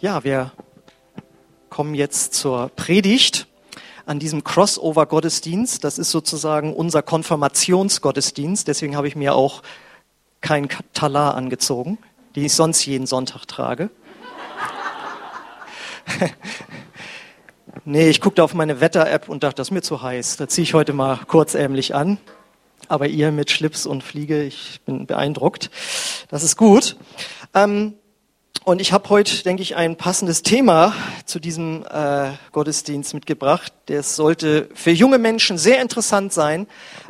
Ja, wir kommen jetzt zur Predigt an diesem Crossover-Gottesdienst. Das ist sozusagen unser Konfirmationsgottesdienst. Deswegen habe ich mir auch kein Talar angezogen, die ich sonst jeden Sonntag trage. nee, ich guckte auf meine Wetter-App und dachte, das ist mir zu heiß. Da ziehe ich heute mal kurzärmlich an. Aber ihr mit Schlips und Fliege, ich bin beeindruckt. Das ist gut. Ähm, und ich habe heute, denke ich, ein passendes Thema zu diesem äh, Gottesdienst mitgebracht. Das sollte für junge Menschen sehr interessant sein,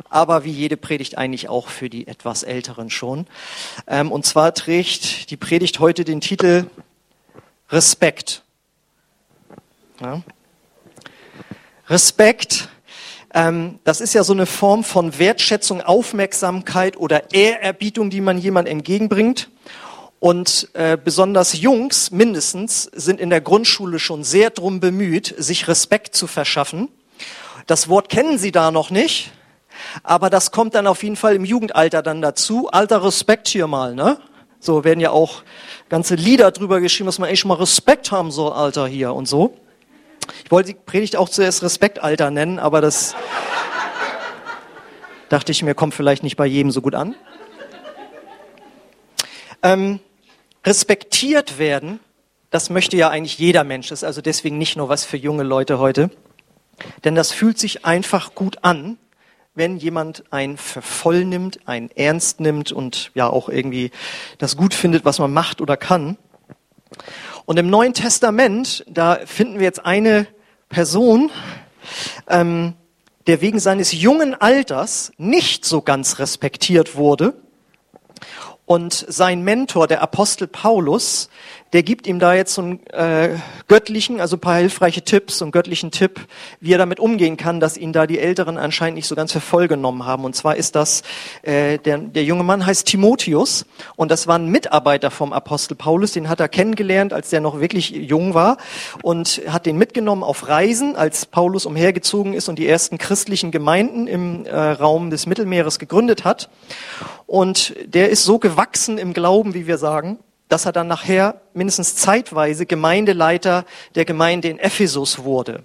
aber wie jede Predigt eigentlich auch für die etwas Älteren schon. Ähm, und zwar trägt die Predigt heute den Titel Respekt. Ja. Respekt, ähm, das ist ja so eine Form von Wertschätzung, Aufmerksamkeit oder Ehrerbietung, die man jemand entgegenbringt. Und äh, besonders Jungs mindestens sind in der Grundschule schon sehr drum bemüht, sich Respekt zu verschaffen. Das Wort kennen sie da noch nicht, aber das kommt dann auf jeden Fall im Jugendalter dann dazu. Alter Respekt hier mal, ne? So werden ja auch ganze Lieder drüber geschrieben, dass man echt mal Respekt haben soll, Alter hier und so. Ich wollte die Predigt auch zuerst Respektalter nennen, aber das dachte ich mir, kommt vielleicht nicht bei jedem so gut an. Ähm, respektiert werden, das möchte ja eigentlich jeder Mensch. Das ist also deswegen nicht nur was für junge Leute heute. Denn das fühlt sich einfach gut an, wenn jemand einen für voll nimmt, einen ernst nimmt und ja auch irgendwie das gut findet, was man macht oder kann. Und im Neuen Testament, da finden wir jetzt eine Person, ähm, der wegen seines jungen Alters nicht so ganz respektiert wurde und sein Mentor, der Apostel Paulus, der gibt ihm da jetzt so einen äh, göttlichen, also ein paar hilfreiche Tipps, so einen göttlichen Tipp, wie er damit umgehen kann, dass ihn da die Älteren anscheinend nicht so ganz für voll genommen haben. Und zwar ist das, äh, der, der junge Mann heißt Timotheus und das war ein Mitarbeiter vom Apostel Paulus, den hat er kennengelernt, als der noch wirklich jung war und hat den mitgenommen auf Reisen, als Paulus umhergezogen ist und die ersten christlichen Gemeinden im äh, Raum des Mittelmeeres gegründet hat. Und der ist so gewachsen im Glauben, wie wir sagen, dass er dann nachher mindestens zeitweise Gemeindeleiter der Gemeinde in Ephesus wurde.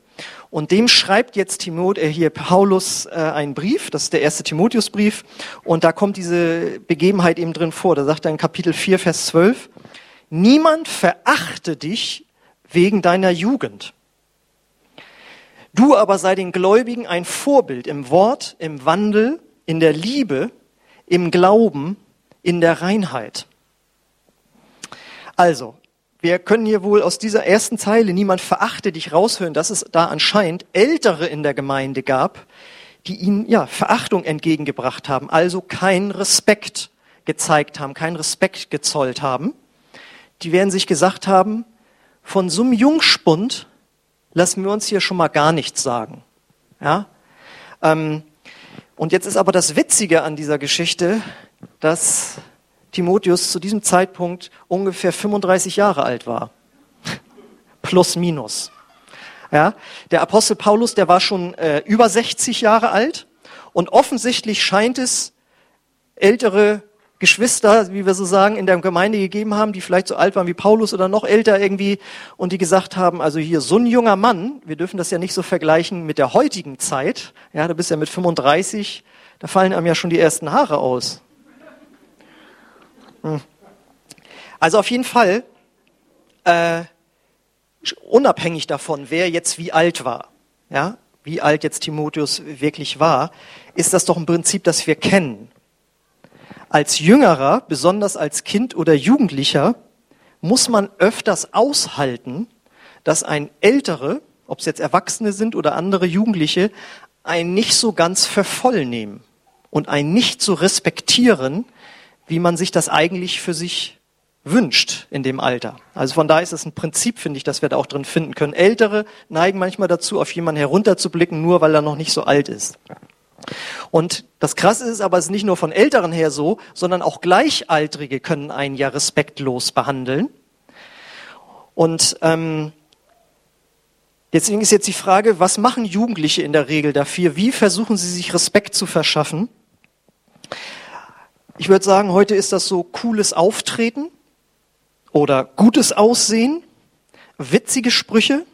Und dem schreibt jetzt Timot, äh, hier Paulus äh, einen Brief, das ist der erste Timotheusbrief, und da kommt diese Begebenheit eben drin vor. Da sagt er in Kapitel 4, Vers 12, niemand verachte dich wegen deiner Jugend. Du aber sei den Gläubigen ein Vorbild im Wort, im Wandel, in der Liebe, im Glauben, in der Reinheit. Also, wir können hier wohl aus dieser ersten Zeile, niemand verachte dich, raushören, dass es da anscheinend Ältere in der Gemeinde gab, die ihnen ja Verachtung entgegengebracht haben, also keinen Respekt gezeigt haben, keinen Respekt gezollt haben. Die werden sich gesagt haben, von so einem Jungspund lassen wir uns hier schon mal gar nichts sagen. Ja? Ähm, und jetzt ist aber das Witzige an dieser Geschichte, dass Timotheus zu diesem Zeitpunkt ungefähr 35 Jahre alt war. Plus, minus. Ja, der Apostel Paulus, der war schon äh, über 60 Jahre alt und offensichtlich scheint es ältere Geschwister, wie wir so sagen, in der Gemeinde gegeben haben, die vielleicht so alt waren wie Paulus oder noch älter irgendwie und die gesagt haben, also hier so ein junger Mann, wir dürfen das ja nicht so vergleichen mit der heutigen Zeit, ja, du bist ja mit 35, da fallen einem ja schon die ersten Haare aus. Hm. Also auf jeden Fall, äh, unabhängig davon, wer jetzt wie alt war, ja, wie alt jetzt Timotheus wirklich war, ist das doch ein Prinzip, das wir kennen. Als Jüngerer, besonders als Kind oder Jugendlicher, muss man öfters aushalten, dass ein Ältere, ob es jetzt Erwachsene sind oder andere Jugendliche, einen nicht so ganz für voll nehmen und einen nicht so respektieren, wie man sich das eigentlich für sich wünscht in dem Alter. Also von daher ist es ein Prinzip, finde ich, dass wir da auch drin finden können. Ältere neigen manchmal dazu, auf jemanden herunterzublicken, nur weil er noch nicht so alt ist. Und das Krasse ist aber, es ist nicht nur von Älteren her so, sondern auch Gleichaltrige können einen ja respektlos behandeln. Und ähm, deswegen ist jetzt die Frage, was machen Jugendliche in der Regel dafür? Wie versuchen sie sich Respekt zu verschaffen? Ich würde sagen, heute ist das so cooles Auftreten oder gutes Aussehen, witzige Sprüche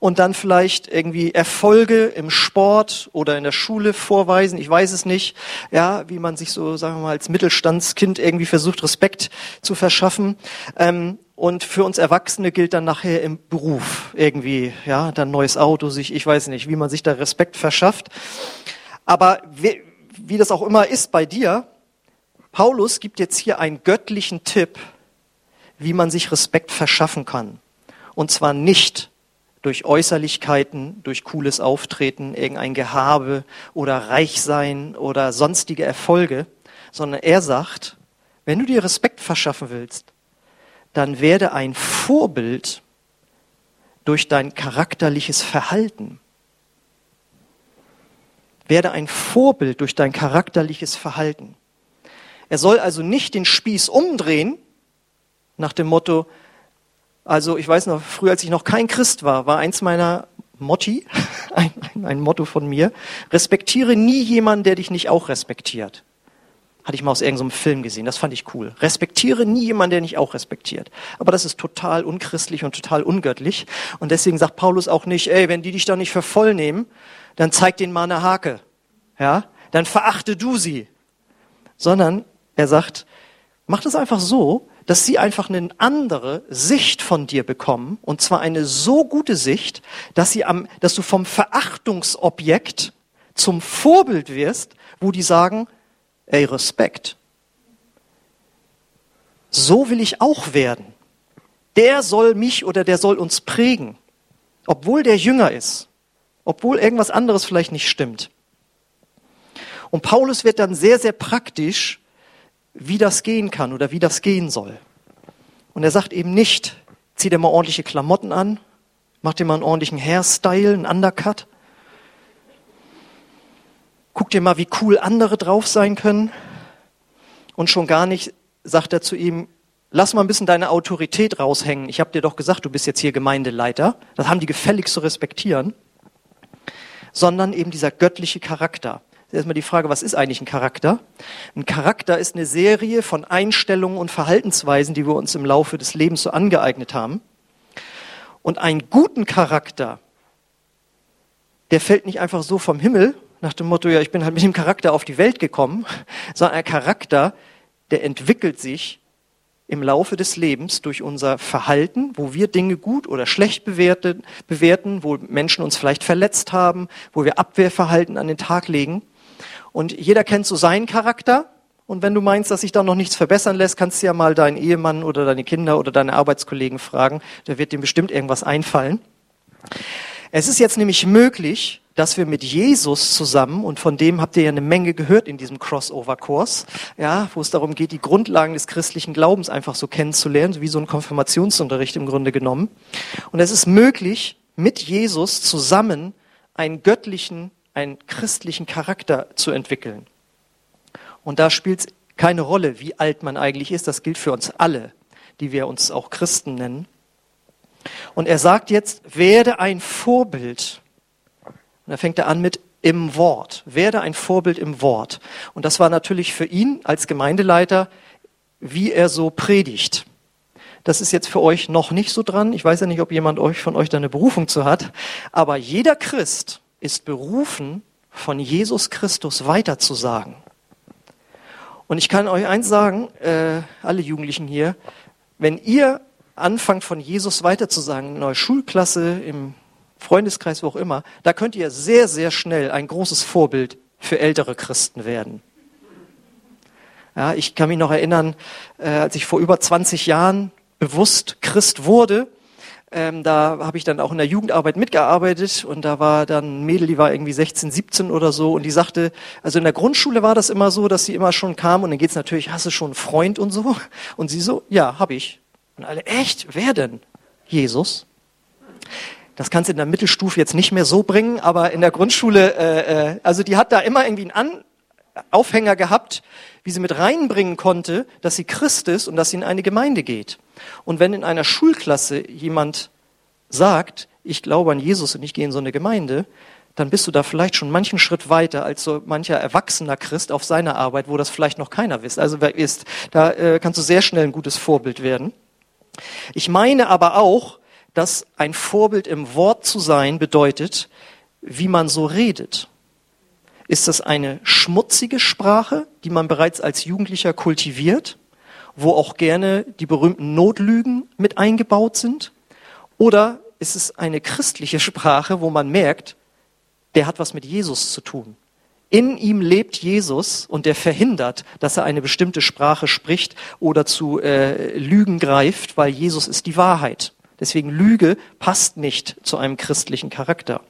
und dann vielleicht irgendwie Erfolge im Sport oder in der Schule vorweisen. Ich weiß es nicht, ja, wie man sich so, sagen wir mal, als Mittelstandskind irgendwie versucht, Respekt zu verschaffen. Ähm, und für uns Erwachsene gilt dann nachher im Beruf irgendwie, ja, dann neues Auto, sich, ich weiß nicht, wie man sich da Respekt verschafft. Aber wie, wie das auch immer ist bei dir, Paulus gibt jetzt hier einen göttlichen Tipp, wie man sich Respekt verschaffen kann. Und zwar nicht durch Äußerlichkeiten, durch cooles Auftreten, irgendein Gehabe oder Reichsein oder sonstige Erfolge, sondern er sagt, wenn du dir Respekt verschaffen willst, dann werde ein Vorbild durch dein charakterliches Verhalten. Werde ein Vorbild durch dein charakterliches Verhalten. Er soll also nicht den Spieß umdrehen nach dem Motto, also ich weiß noch, früher als ich noch kein Christ war, war eins meiner Motti, ein, ein Motto von mir, respektiere nie jemanden, der dich nicht auch respektiert. Hatte ich mal aus irgendeinem Film gesehen, das fand ich cool. Respektiere nie jemanden, der nicht auch respektiert. Aber das ist total unchristlich und total ungöttlich. Und deswegen sagt Paulus auch nicht, ey, wenn die dich da nicht für voll nehmen, dann zeig denen mal eine Hake. Ja? Dann verachte du sie. Sondern er sagt, mach das einfach so, dass sie einfach eine andere Sicht von dir bekommen, und zwar eine so gute Sicht, dass, sie am, dass du vom Verachtungsobjekt zum Vorbild wirst, wo die sagen, ey, Respekt. So will ich auch werden. Der soll mich oder der soll uns prägen, obwohl der jünger ist, obwohl irgendwas anderes vielleicht nicht stimmt. Und Paulus wird dann sehr, sehr praktisch wie das gehen kann oder wie das gehen soll. Und er sagt eben nicht, zieh dir mal ordentliche Klamotten an, mach dir mal einen ordentlichen Hairstyle, einen Undercut. Guck dir mal, wie cool andere drauf sein können. Und schon gar nicht sagt er zu ihm, lass mal ein bisschen deine Autorität raushängen. Ich habe dir doch gesagt, du bist jetzt hier Gemeindeleiter. Das haben die gefällig zu respektieren. Sondern eben dieser göttliche Charakter erstmal die Frage, was ist eigentlich ein Charakter? Ein Charakter ist eine Serie von Einstellungen und Verhaltensweisen, die wir uns im Laufe des Lebens so angeeignet haben. Und einen guten Charakter, der fällt nicht einfach so vom Himmel, nach dem Motto, ja, ich bin halt mit dem Charakter auf die Welt gekommen, sondern ein Charakter, der entwickelt sich im Laufe des Lebens durch unser Verhalten, wo wir Dinge gut oder schlecht bewerten, wo Menschen uns vielleicht verletzt haben, wo wir Abwehrverhalten an den Tag legen. Und jeder kennt so seinen Charakter. Und wenn du meinst, dass sich da noch nichts verbessern lässt, kannst du ja mal deinen Ehemann oder deine Kinder oder deine Arbeitskollegen fragen. Da wird dem bestimmt irgendwas einfallen. Es ist jetzt nämlich möglich, dass wir mit Jesus zusammen, und von dem habt ihr ja eine Menge gehört in diesem Crossover-Kurs, ja, wo es darum geht, die Grundlagen des christlichen Glaubens einfach so kennenzulernen, wie so ein Konfirmationsunterricht im Grunde genommen. Und es ist möglich, mit Jesus zusammen einen göttlichen einen christlichen Charakter zu entwickeln. Und da spielt es keine Rolle, wie alt man eigentlich ist. Das gilt für uns alle, die wir uns auch Christen nennen. Und er sagt jetzt, werde ein Vorbild. Und da fängt er an mit im Wort. Werde ein Vorbild im Wort. Und das war natürlich für ihn als Gemeindeleiter, wie er so predigt. Das ist jetzt für euch noch nicht so dran. Ich weiß ja nicht, ob jemand euch von euch da eine Berufung zu hat. Aber jeder Christ ist berufen, von Jesus Christus weiterzusagen. Und ich kann euch eins sagen, äh, alle Jugendlichen hier, wenn ihr anfangt von Jesus weiterzusagen, in eurer Schulklasse, im Freundeskreis, wo auch immer, da könnt ihr sehr, sehr schnell ein großes Vorbild für ältere Christen werden. Ja, ich kann mich noch erinnern, äh, als ich vor über 20 Jahren bewusst Christ wurde, ähm, da habe ich dann auch in der Jugendarbeit mitgearbeitet und da war dann ein Mädel, die war irgendwie 16, 17 oder so und die sagte, also in der Grundschule war das immer so, dass sie immer schon kam und dann geht's natürlich, hast du schon einen Freund und so? Und sie so, ja, habe ich. Und alle, echt? Wer denn? Jesus. Das kannst du in der Mittelstufe jetzt nicht mehr so bringen, aber in der Grundschule, äh, äh, also die hat da immer irgendwie einen An Aufhänger gehabt, wie sie mit reinbringen konnte, dass sie Christ ist und dass sie in eine Gemeinde geht. Und wenn in einer Schulklasse jemand sagt, ich glaube an Jesus und ich gehe in so eine Gemeinde, dann bist du da vielleicht schon manchen Schritt weiter als so mancher erwachsener Christ auf seiner Arbeit, wo das vielleicht noch keiner wisst. Also wer ist, da äh, kannst du sehr schnell ein gutes Vorbild werden. Ich meine aber auch, dass ein Vorbild im Wort zu sein bedeutet, wie man so redet. Ist das eine schmutzige Sprache, die man bereits als Jugendlicher kultiviert, wo auch gerne die berühmten Notlügen mit eingebaut sind? Oder ist es eine christliche Sprache, wo man merkt, der hat was mit Jesus zu tun? In ihm lebt Jesus und der verhindert, dass er eine bestimmte Sprache spricht oder zu äh, Lügen greift, weil Jesus ist die Wahrheit. Deswegen Lüge passt nicht zu einem christlichen Charakter.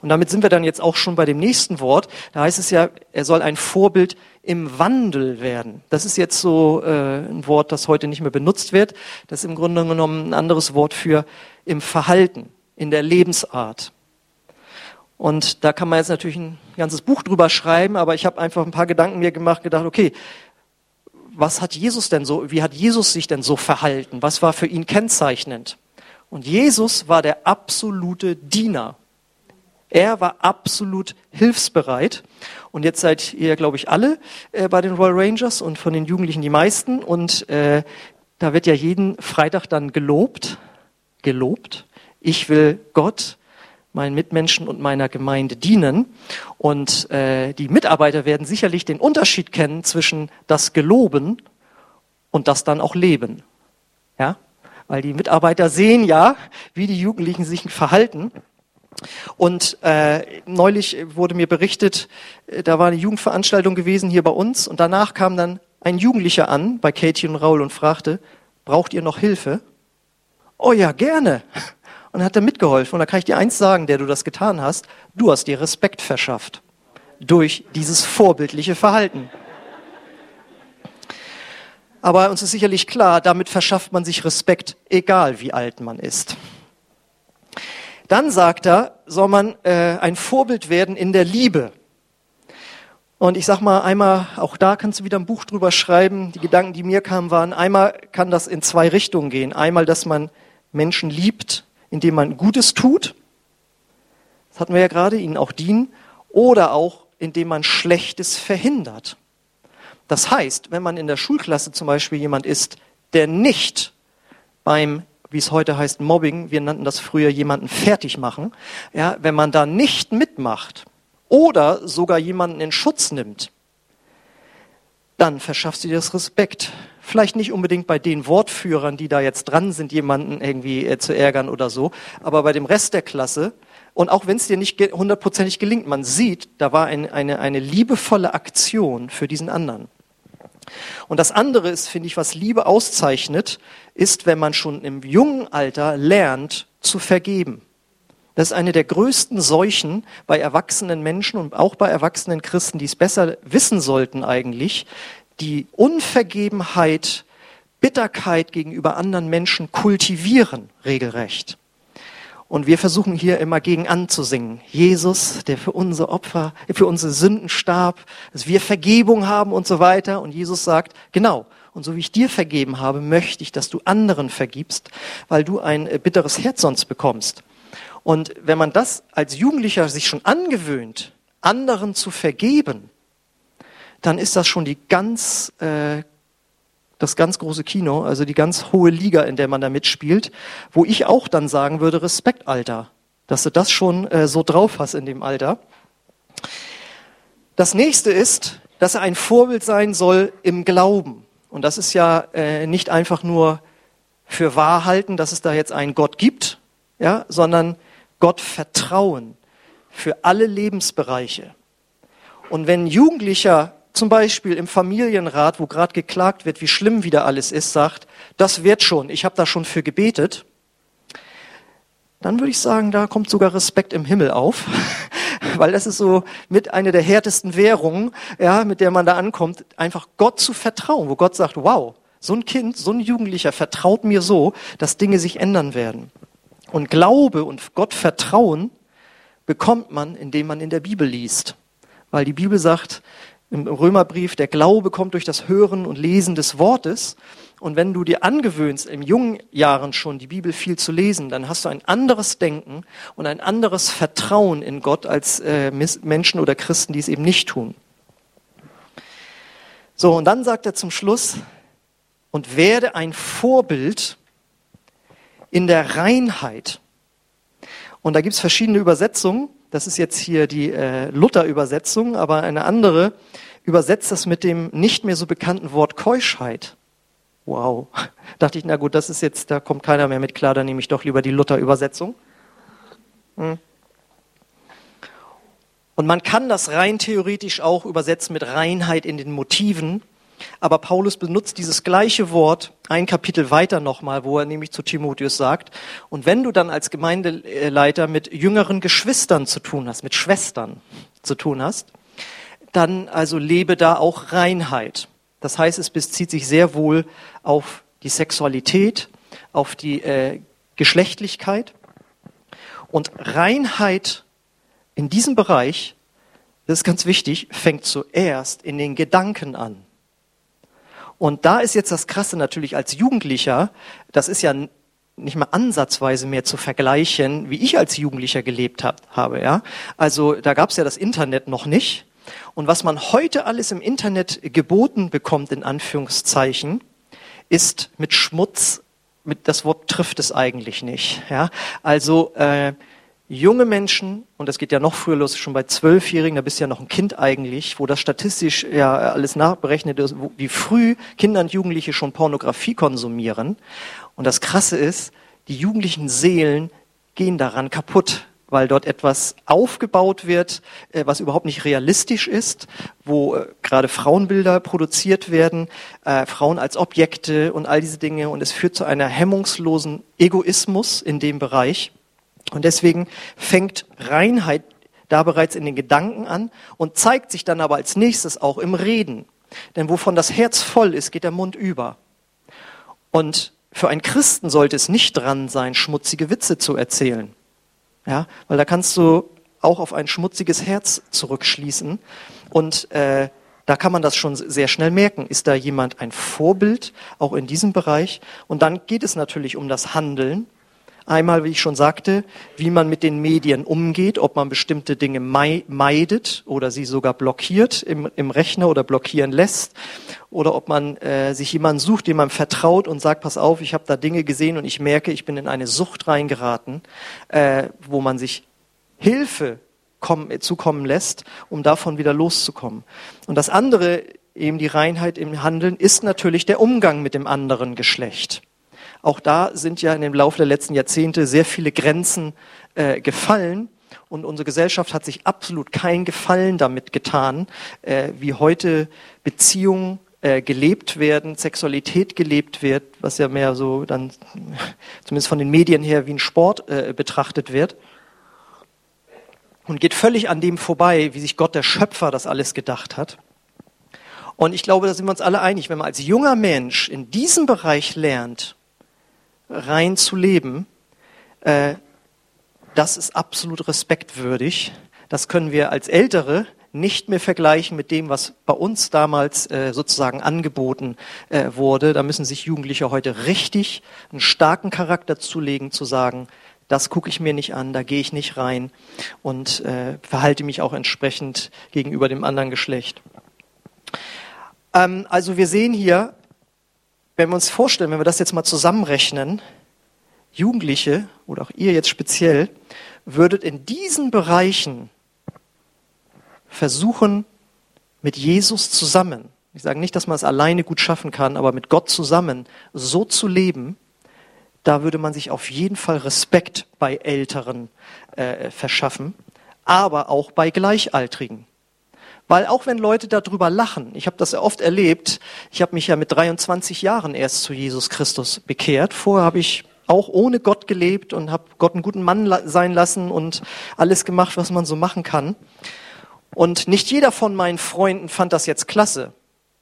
Und damit sind wir dann jetzt auch schon bei dem nächsten Wort. Da heißt es ja, er soll ein Vorbild im Wandel werden. Das ist jetzt so äh, ein Wort, das heute nicht mehr benutzt wird. Das ist im Grunde genommen ein anderes Wort für im Verhalten, in der Lebensart. Und da kann man jetzt natürlich ein ganzes Buch drüber schreiben, aber ich habe einfach ein paar Gedanken mir gemacht, gedacht, okay, was hat Jesus denn so, wie hat Jesus sich denn so verhalten? Was war für ihn kennzeichnend? Und Jesus war der absolute Diener. Er war absolut hilfsbereit. Und jetzt seid ihr, glaube ich, alle äh, bei den Royal Rangers und von den Jugendlichen die meisten. Und äh, da wird ja jeden Freitag dann gelobt, gelobt. Ich will Gott, meinen Mitmenschen und meiner Gemeinde dienen. Und äh, die Mitarbeiter werden sicherlich den Unterschied kennen zwischen das Geloben und das dann auch Leben. Ja? Weil die Mitarbeiter sehen ja, wie die Jugendlichen sich verhalten. Und äh, neulich wurde mir berichtet, äh, da war eine Jugendveranstaltung gewesen hier bei uns und danach kam dann ein Jugendlicher an bei Katie und Raul und fragte, braucht ihr noch Hilfe? Oh ja, gerne. Und hat er mitgeholfen. Und da kann ich dir eins sagen, der du das getan hast, du hast dir Respekt verschafft. Durch dieses vorbildliche Verhalten. Aber uns ist sicherlich klar, damit verschafft man sich Respekt, egal wie alt man ist. Dann sagt er, soll man äh, ein Vorbild werden in der Liebe. Und ich sag mal einmal, auch da kannst du wieder ein Buch drüber schreiben. Die Gedanken, die mir kamen, waren, einmal kann das in zwei Richtungen gehen. Einmal, dass man Menschen liebt, indem man Gutes tut. Das hatten wir ja gerade, ihnen auch dienen. Oder auch, indem man Schlechtes verhindert. Das heißt, wenn man in der Schulklasse zum Beispiel jemand ist, der nicht beim wie es heute heißt, Mobbing, wir nannten das früher jemanden fertig machen, ja, wenn man da nicht mitmacht oder sogar jemanden in Schutz nimmt, dann verschafft sie das Respekt. Vielleicht nicht unbedingt bei den Wortführern, die da jetzt dran sind, jemanden irgendwie äh, zu ärgern oder so, aber bei dem Rest der Klasse. Und auch wenn es dir nicht hundertprozentig gelingt, man sieht, da war ein, eine, eine liebevolle Aktion für diesen anderen. Und das andere ist, finde ich, was Liebe auszeichnet, ist, wenn man schon im jungen Alter lernt zu vergeben. Das ist eine der größten Seuchen bei erwachsenen Menschen und auch bei erwachsenen Christen, die es besser wissen sollten eigentlich, die Unvergebenheit, Bitterkeit gegenüber anderen Menschen kultivieren regelrecht. Und wir versuchen hier immer gegen anzusingen. Jesus, der für unsere Opfer, für unsere Sünden starb, dass wir Vergebung haben und so weiter. Und Jesus sagt, genau. Und so wie ich dir vergeben habe, möchte ich, dass du anderen vergibst, weil du ein äh, bitteres Herz sonst bekommst. Und wenn man das als Jugendlicher sich schon angewöhnt, anderen zu vergeben, dann ist das schon die ganz äh, das ganz große Kino, also die ganz hohe Liga, in der man da mitspielt, wo ich auch dann sagen würde, Respekt, Alter, dass du das schon äh, so drauf hast in dem Alter. Das nächste ist, dass er ein Vorbild sein soll im Glauben. Und das ist ja äh, nicht einfach nur für wahr halten, dass es da jetzt einen Gott gibt, ja, sondern Gott vertrauen für alle Lebensbereiche. Und wenn Jugendlicher zum Beispiel im Familienrat, wo gerade geklagt wird, wie schlimm wieder alles ist, sagt, das wird schon, ich habe da schon für gebetet, dann würde ich sagen, da kommt sogar Respekt im Himmel auf, weil das ist so mit einer der härtesten Währungen, ja, mit der man da ankommt, einfach Gott zu vertrauen, wo Gott sagt, wow, so ein Kind, so ein Jugendlicher vertraut mir so, dass Dinge sich ändern werden. Und Glaube und Gott vertrauen bekommt man, indem man in der Bibel liest. Weil die Bibel sagt, im Römerbrief, der Glaube kommt durch das Hören und Lesen des Wortes. Und wenn du dir angewöhnst, in jungen Jahren schon die Bibel viel zu lesen, dann hast du ein anderes Denken und ein anderes Vertrauen in Gott als äh, Menschen oder Christen, die es eben nicht tun. So, und dann sagt er zum Schluss, und werde ein Vorbild in der Reinheit. Und da gibt's verschiedene Übersetzungen. Das ist jetzt hier die äh, Luther-Übersetzung, aber eine andere übersetzt das mit dem nicht mehr so bekannten Wort Keuschheit. Wow. Dachte ich, na gut, das ist jetzt, da kommt keiner mehr mit klar, dann nehme ich doch lieber die Luther-Übersetzung. Hm. Und man kann das rein theoretisch auch übersetzen mit Reinheit in den Motiven. Aber Paulus benutzt dieses gleiche Wort ein Kapitel weiter nochmal, wo er nämlich zu Timotheus sagt, und wenn du dann als Gemeindeleiter mit jüngeren Geschwistern zu tun hast, mit Schwestern zu tun hast, dann also lebe da auch Reinheit. Das heißt, es bezieht sich sehr wohl auf die Sexualität, auf die äh, Geschlechtlichkeit. Und Reinheit in diesem Bereich, das ist ganz wichtig, fängt zuerst in den Gedanken an. Und da ist jetzt das Krasse natürlich als Jugendlicher, das ist ja nicht mal ansatzweise mehr zu vergleichen, wie ich als Jugendlicher gelebt hab, habe. Ja? Also da gab es ja das Internet noch nicht. Und was man heute alles im Internet geboten bekommt, in Anführungszeichen, ist mit Schmutz, mit das Wort trifft es eigentlich nicht. Ja? Also äh, junge Menschen, und das geht ja noch früher los, schon bei Zwölfjährigen, da bist du ja noch ein Kind eigentlich, wo das statistisch ja alles nachberechnet ist, wie früh Kinder und Jugendliche schon Pornografie konsumieren. Und das Krasse ist, die jugendlichen Seelen gehen daran kaputt weil dort etwas aufgebaut wird, äh, was überhaupt nicht realistisch ist, wo äh, gerade Frauenbilder produziert werden, äh, Frauen als Objekte und all diese Dinge. Und es führt zu einer hemmungslosen Egoismus in dem Bereich. Und deswegen fängt Reinheit da bereits in den Gedanken an und zeigt sich dann aber als nächstes auch im Reden. Denn wovon das Herz voll ist, geht der Mund über. Und für einen Christen sollte es nicht dran sein, schmutzige Witze zu erzählen. Ja, weil da kannst du auch auf ein schmutziges Herz zurückschließen. Und äh, da kann man das schon sehr schnell merken. Ist da jemand ein Vorbild, auch in diesem Bereich? Und dann geht es natürlich um das Handeln. Einmal, wie ich schon sagte, wie man mit den Medien umgeht, ob man bestimmte Dinge meidet oder sie sogar blockiert im, im Rechner oder blockieren lässt, oder ob man äh, sich jemanden sucht, dem man vertraut und sagt, pass auf, ich habe da Dinge gesehen und ich merke, ich bin in eine Sucht reingeraten, äh, wo man sich Hilfe kommen, zukommen lässt, um davon wieder loszukommen. Und das andere, eben die Reinheit im Handeln, ist natürlich der Umgang mit dem anderen Geschlecht. Auch da sind ja in dem Laufe der letzten Jahrzehnte sehr viele Grenzen äh, gefallen. Und unsere Gesellschaft hat sich absolut kein Gefallen damit getan, äh, wie heute Beziehungen äh, gelebt werden, Sexualität gelebt wird, was ja mehr so dann zumindest von den Medien her wie ein Sport äh, betrachtet wird. Und geht völlig an dem vorbei, wie sich Gott der Schöpfer das alles gedacht hat. Und ich glaube, da sind wir uns alle einig, wenn man als junger Mensch in diesem Bereich lernt, rein zu leben, äh, das ist absolut respektwürdig. Das können wir als Ältere nicht mehr vergleichen mit dem, was bei uns damals äh, sozusagen angeboten äh, wurde. Da müssen sich Jugendliche heute richtig einen starken Charakter zulegen, zu sagen, das gucke ich mir nicht an, da gehe ich nicht rein und äh, verhalte mich auch entsprechend gegenüber dem anderen Geschlecht. Ähm, also wir sehen hier, wenn wir uns vorstellen, wenn wir das jetzt mal zusammenrechnen, Jugendliche oder auch ihr jetzt speziell, würdet in diesen Bereichen versuchen, mit Jesus zusammen, ich sage nicht, dass man es alleine gut schaffen kann, aber mit Gott zusammen so zu leben, da würde man sich auf jeden Fall Respekt bei Älteren äh, verschaffen, aber auch bei Gleichaltrigen. Weil auch wenn Leute darüber lachen, ich habe das ja oft erlebt, ich habe mich ja mit 23 Jahren erst zu Jesus Christus bekehrt. Vorher habe ich auch ohne Gott gelebt und habe Gott einen guten Mann sein lassen und alles gemacht, was man so machen kann. Und nicht jeder von meinen Freunden fand das jetzt klasse,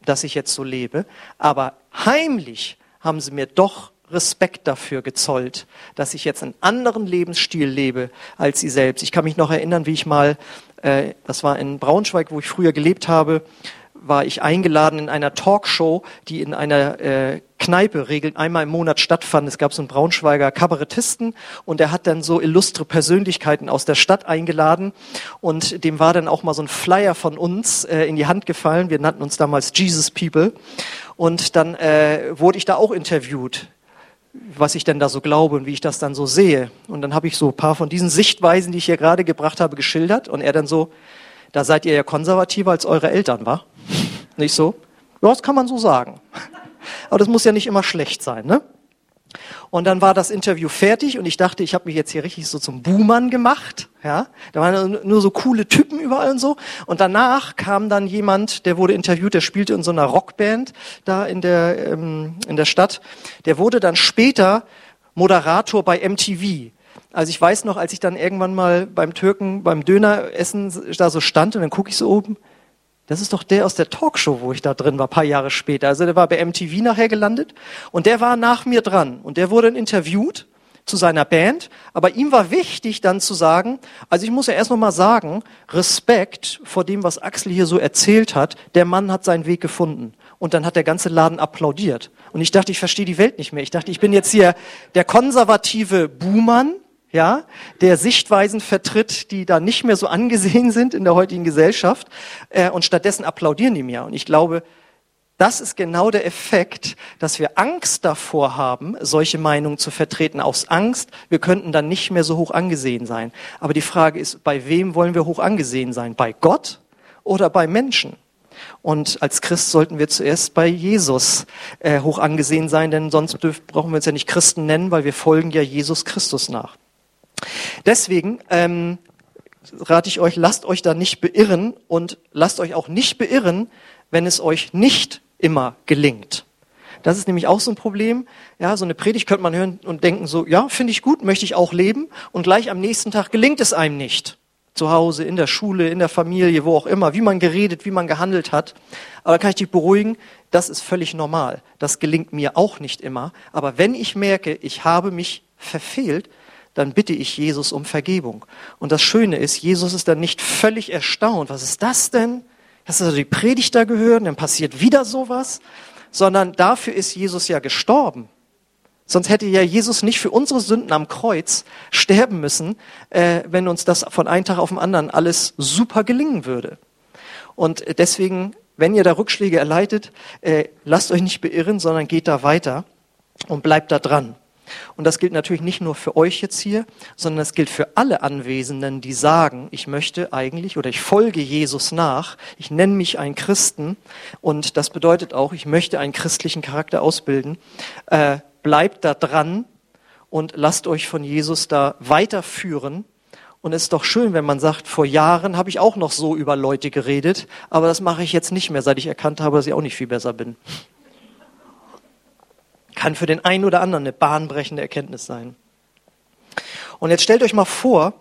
dass ich jetzt so lebe, aber heimlich haben sie mir doch Respekt dafür gezollt, dass ich jetzt einen anderen Lebensstil lebe als sie selbst. Ich kann mich noch erinnern, wie ich mal, äh, das war in Braunschweig, wo ich früher gelebt habe, war ich eingeladen in einer Talkshow, die in einer äh, Kneipe regelt einmal im Monat stattfand. Es gab so einen Braunschweiger Kabarettisten und er hat dann so illustre Persönlichkeiten aus der Stadt eingeladen und dem war dann auch mal so ein Flyer von uns äh, in die Hand gefallen. Wir nannten uns damals Jesus People und dann äh, wurde ich da auch interviewt was ich denn da so glaube und wie ich das dann so sehe. Und dann habe ich so ein paar von diesen Sichtweisen, die ich hier gerade gebracht habe, geschildert. Und er dann so, da seid ihr ja konservativer als eure Eltern, war? Nicht so? Ja, das kann man so sagen. Aber das muss ja nicht immer schlecht sein, ne? Und dann war das Interview fertig und ich dachte, ich habe mich jetzt hier richtig so zum Buhmann gemacht. Ja, da waren nur so coole Typen überall und so. Und danach kam dann jemand, der wurde interviewt, der spielte in so einer Rockband da in der ähm, in der Stadt. Der wurde dann später Moderator bei MTV. Also ich weiß noch, als ich dann irgendwann mal beim Türken beim Döneressen da so stand und dann gucke ich so oben, das ist doch der aus der Talkshow, wo ich da drin war, paar Jahre später. Also der war bei MTV nachher gelandet und der war nach mir dran und der wurde interviewt zu seiner Band, aber ihm war wichtig dann zu sagen, also ich muss ja erst noch mal sagen, Respekt vor dem, was Axel hier so erzählt hat, der Mann hat seinen Weg gefunden. Und dann hat der ganze Laden applaudiert. Und ich dachte, ich verstehe die Welt nicht mehr. Ich dachte, ich bin jetzt hier der konservative Buhmann, ja, der Sichtweisen vertritt, die da nicht mehr so angesehen sind in der heutigen Gesellschaft, äh, und stattdessen applaudieren die mir. Und ich glaube, das ist genau der Effekt, dass wir Angst davor haben, solche Meinungen zu vertreten. Aus Angst, wir könnten dann nicht mehr so hoch angesehen sein. Aber die Frage ist, bei wem wollen wir hoch angesehen sein? Bei Gott oder bei Menschen? Und als Christ sollten wir zuerst bei Jesus äh, hoch angesehen sein, denn sonst dürfen, brauchen wir uns ja nicht Christen nennen, weil wir folgen ja Jesus Christus nach. Deswegen ähm, rate ich euch, lasst euch da nicht beirren und lasst euch auch nicht beirren, wenn es euch nicht immer gelingt. Das ist nämlich auch so ein Problem. Ja, so eine Predigt könnte man hören und denken so, ja, finde ich gut, möchte ich auch leben. Und gleich am nächsten Tag gelingt es einem nicht. Zu Hause, in der Schule, in der Familie, wo auch immer, wie man geredet, wie man gehandelt hat. Aber da kann ich dich beruhigen, das ist völlig normal. Das gelingt mir auch nicht immer. Aber wenn ich merke, ich habe mich verfehlt, dann bitte ich Jesus um Vergebung. Und das Schöne ist, Jesus ist dann nicht völlig erstaunt. Was ist das denn? Hast du also die Predigt da gehört? Dann passiert wieder sowas. Sondern dafür ist Jesus ja gestorben. Sonst hätte ja Jesus nicht für unsere Sünden am Kreuz sterben müssen, äh, wenn uns das von einem Tag auf den anderen alles super gelingen würde. Und deswegen, wenn ihr da Rückschläge erleidet, äh, lasst euch nicht beirren, sondern geht da weiter und bleibt da dran. Und das gilt natürlich nicht nur für euch jetzt hier, sondern das gilt für alle Anwesenden, die sagen, ich möchte eigentlich oder ich folge Jesus nach, ich nenne mich ein Christen und das bedeutet auch, ich möchte einen christlichen Charakter ausbilden. Äh, bleibt da dran und lasst euch von Jesus da weiterführen. Und es ist doch schön, wenn man sagt, vor Jahren habe ich auch noch so über Leute geredet, aber das mache ich jetzt nicht mehr, seit ich erkannt habe, dass ich auch nicht viel besser bin kann für den einen oder anderen eine bahnbrechende Erkenntnis sein. Und jetzt stellt euch mal vor,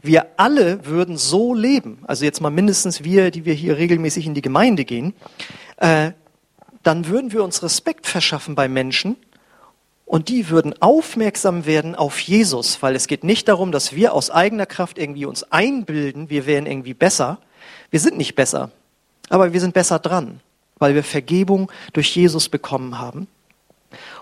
wir alle würden so leben, also jetzt mal mindestens wir, die wir hier regelmäßig in die Gemeinde gehen, äh, dann würden wir uns Respekt verschaffen bei Menschen und die würden aufmerksam werden auf Jesus, weil es geht nicht darum, dass wir aus eigener Kraft irgendwie uns einbilden, wir wären irgendwie besser. Wir sind nicht besser, aber wir sind besser dran, weil wir Vergebung durch Jesus bekommen haben.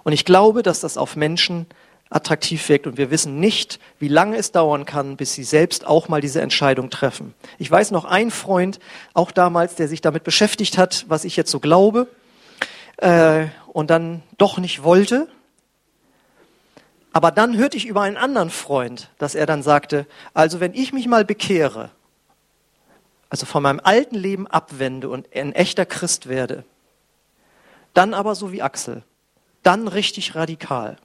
Und ich glaube, dass das auf Menschen attraktiv wirkt und wir wissen nicht, wie lange es dauern kann, bis sie selbst auch mal diese Entscheidung treffen. Ich weiß noch ein Freund, auch damals, der sich damit beschäftigt hat, was ich jetzt so glaube, äh, und dann doch nicht wollte. Aber dann hörte ich über einen anderen Freund, dass er dann sagte, also wenn ich mich mal bekehre, also von meinem alten Leben abwende und ein echter Christ werde, dann aber so wie Axel, dann richtig radikal.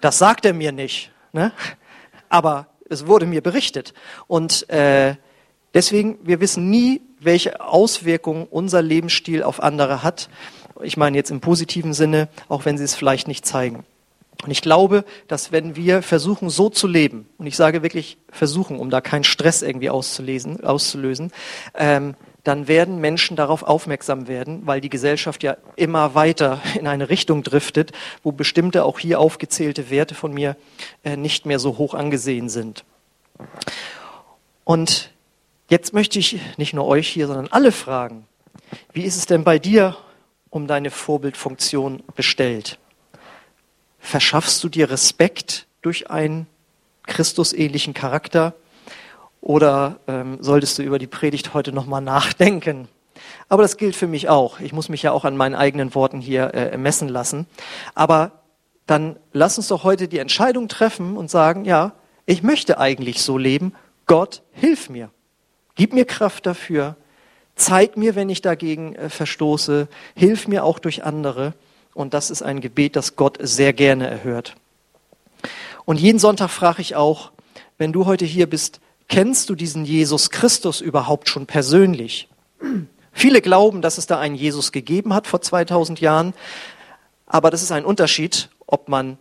Das sagt er mir nicht, ne? aber es wurde mir berichtet. Und äh, deswegen, wir wissen nie, welche Auswirkungen unser Lebensstil auf andere hat. Ich meine jetzt im positiven Sinne, auch wenn sie es vielleicht nicht zeigen. Und ich glaube, dass wenn wir versuchen, so zu leben, und ich sage wirklich versuchen, um da keinen Stress irgendwie auszulesen, auszulösen, ähm, dann werden Menschen darauf aufmerksam werden, weil die Gesellschaft ja immer weiter in eine Richtung driftet, wo bestimmte auch hier aufgezählte Werte von mir äh, nicht mehr so hoch angesehen sind. Und jetzt möchte ich nicht nur euch hier, sondern alle fragen, wie ist es denn bei dir um deine Vorbildfunktion bestellt? Verschaffst du dir Respekt durch einen Christusähnlichen Charakter? Oder ähm, solltest du über die Predigt heute nochmal nachdenken? Aber das gilt für mich auch. Ich muss mich ja auch an meinen eigenen Worten hier äh, messen lassen. Aber dann lass uns doch heute die Entscheidung treffen und sagen, ja, ich möchte eigentlich so leben. Gott, hilf mir. Gib mir Kraft dafür. Zeig mir, wenn ich dagegen äh, verstoße. Hilf mir auch durch andere. Und das ist ein Gebet, das Gott sehr gerne erhört. Und jeden Sonntag frage ich auch, wenn du heute hier bist, kennst du diesen Jesus Christus überhaupt schon persönlich? Viele glauben, dass es da einen Jesus gegeben hat vor 2000 Jahren, aber das ist ein Unterschied, ob man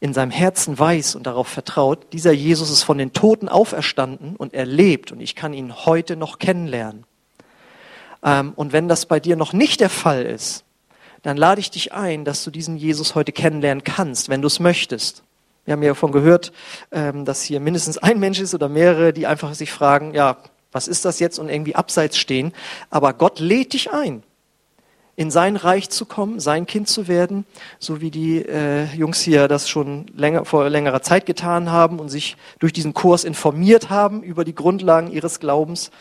in seinem Herzen weiß und darauf vertraut, dieser Jesus ist von den Toten auferstanden und er lebt und ich kann ihn heute noch kennenlernen. Ähm, und wenn das bei dir noch nicht der Fall ist, dann lade ich dich ein, dass du diesen Jesus heute kennenlernen kannst, wenn du es möchtest. Wir haben ja davon gehört, ähm, dass hier mindestens ein Mensch ist oder mehrere, die einfach sich fragen, ja, was ist das jetzt und irgendwie abseits stehen. Aber Gott lädt dich ein in sein Reich zu kommen, sein Kind zu werden, so wie die äh, Jungs hier das schon länger, vor längerer Zeit getan haben und sich durch diesen Kurs informiert haben über die Grundlagen ihres Glaubens.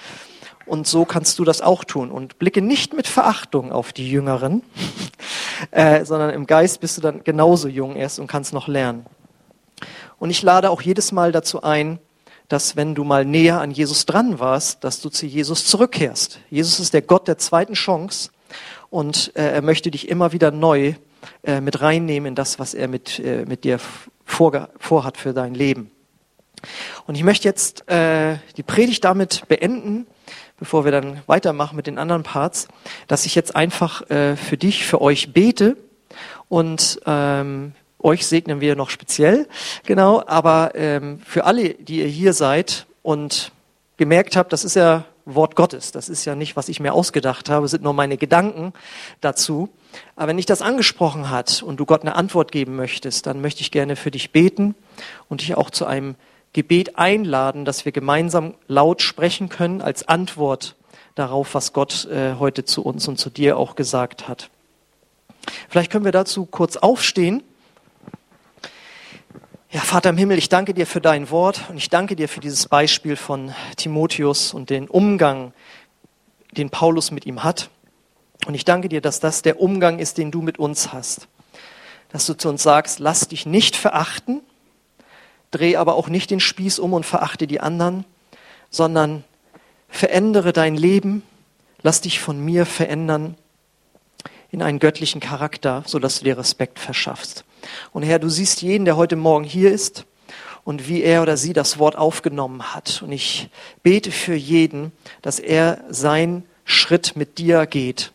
Und so kannst du das auch tun. Und blicke nicht mit Verachtung auf die Jüngeren, äh, sondern im Geist bist du dann genauso jung erst und kannst noch lernen. Und ich lade auch jedes Mal dazu ein, dass wenn du mal näher an Jesus dran warst, dass du zu Jesus zurückkehrst. Jesus ist der Gott der zweiten Chance und äh, er möchte dich immer wieder neu äh, mit reinnehmen in das, was er mit, äh, mit dir vorhat für dein Leben. Und ich möchte jetzt äh, die Predigt damit beenden, bevor wir dann weitermachen mit den anderen Parts, dass ich jetzt einfach äh, für dich, für euch bete und ähm, euch segnen wir noch speziell, genau, aber ähm, für alle, die ihr hier seid und gemerkt habt, das ist ja Wort Gottes. Das ist ja nicht, was ich mir ausgedacht habe, sind nur meine Gedanken dazu. Aber wenn dich das angesprochen hat und du Gott eine Antwort geben möchtest, dann möchte ich gerne für dich beten und dich auch zu einem Gebet einladen, dass wir gemeinsam laut sprechen können als Antwort darauf, was Gott äh, heute zu uns und zu dir auch gesagt hat. Vielleicht können wir dazu kurz aufstehen. Ja, Vater im Himmel, ich danke dir für dein Wort und ich danke dir für dieses Beispiel von Timotheus und den Umgang, den Paulus mit ihm hat. Und ich danke dir, dass das der Umgang ist, den du mit uns hast. Dass du zu uns sagst, lass dich nicht verachten, dreh aber auch nicht den Spieß um und verachte die anderen, sondern verändere dein Leben, lass dich von mir verändern in einen göttlichen Charakter, sodass du dir Respekt verschaffst. Und Herr, du siehst jeden, der heute Morgen hier ist und wie er oder sie das Wort aufgenommen hat. Und ich bete für jeden, dass er seinen Schritt mit dir geht.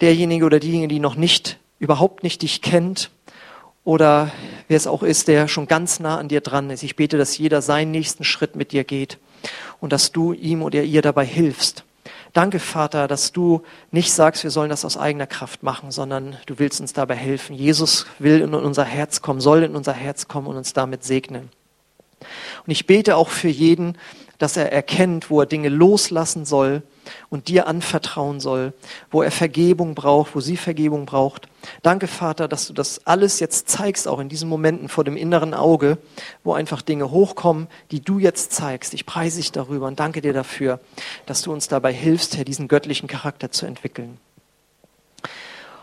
Derjenige oder diejenige, die noch nicht, überhaupt nicht dich kennt oder wer es auch ist, der schon ganz nah an dir dran ist. Ich bete, dass jeder seinen nächsten Schritt mit dir geht und dass du ihm oder ihr dabei hilfst. Danke, Vater, dass du nicht sagst, wir sollen das aus eigener Kraft machen, sondern du willst uns dabei helfen. Jesus will in unser Herz kommen, soll in unser Herz kommen und uns damit segnen. Und ich bete auch für jeden, dass er erkennt, wo er Dinge loslassen soll und dir anvertrauen soll, wo er Vergebung braucht, wo sie Vergebung braucht. Danke, Vater, dass du das alles jetzt zeigst, auch in diesen Momenten vor dem inneren Auge, wo einfach Dinge hochkommen, die du jetzt zeigst. Ich preise dich darüber und danke dir dafür, dass du uns dabei hilfst, Herr, diesen göttlichen Charakter zu entwickeln.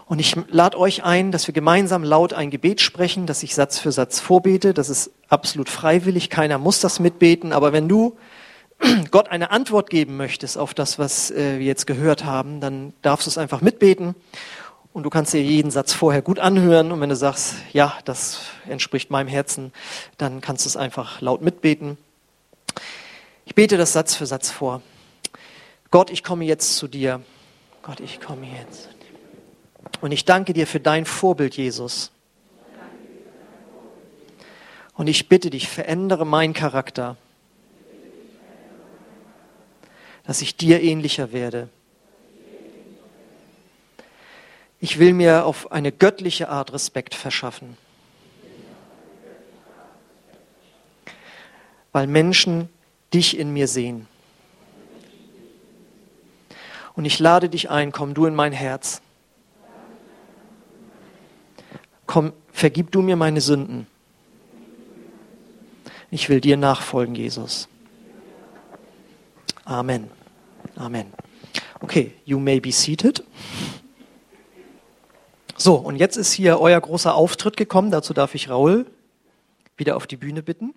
Und ich lade euch ein, dass wir gemeinsam laut ein Gebet sprechen, dass ich Satz für Satz vorbete. Das ist absolut freiwillig. Keiner muss das mitbeten. Aber wenn du Gott eine Antwort geben möchtest auf das, was äh, wir jetzt gehört haben, dann darfst du es einfach mitbeten. Und du kannst dir jeden Satz vorher gut anhören. Und wenn du sagst, ja, das entspricht meinem Herzen, dann kannst du es einfach laut mitbeten. Ich bete das Satz für Satz vor. Gott, ich komme jetzt zu dir. Gott, ich komme jetzt. Und ich danke dir für dein Vorbild, Jesus. Und ich bitte dich, verändere meinen Charakter, dass ich dir ähnlicher werde. Ich will mir auf eine göttliche Art Respekt verschaffen, weil Menschen dich in mir sehen. Und ich lade dich ein, komm du in mein Herz. Komm, vergib du mir meine Sünden. Ich will dir nachfolgen, Jesus. Amen. Amen. Okay, you may be seated. So, und jetzt ist hier euer großer Auftritt gekommen. Dazu darf ich Raul wieder auf die Bühne bitten.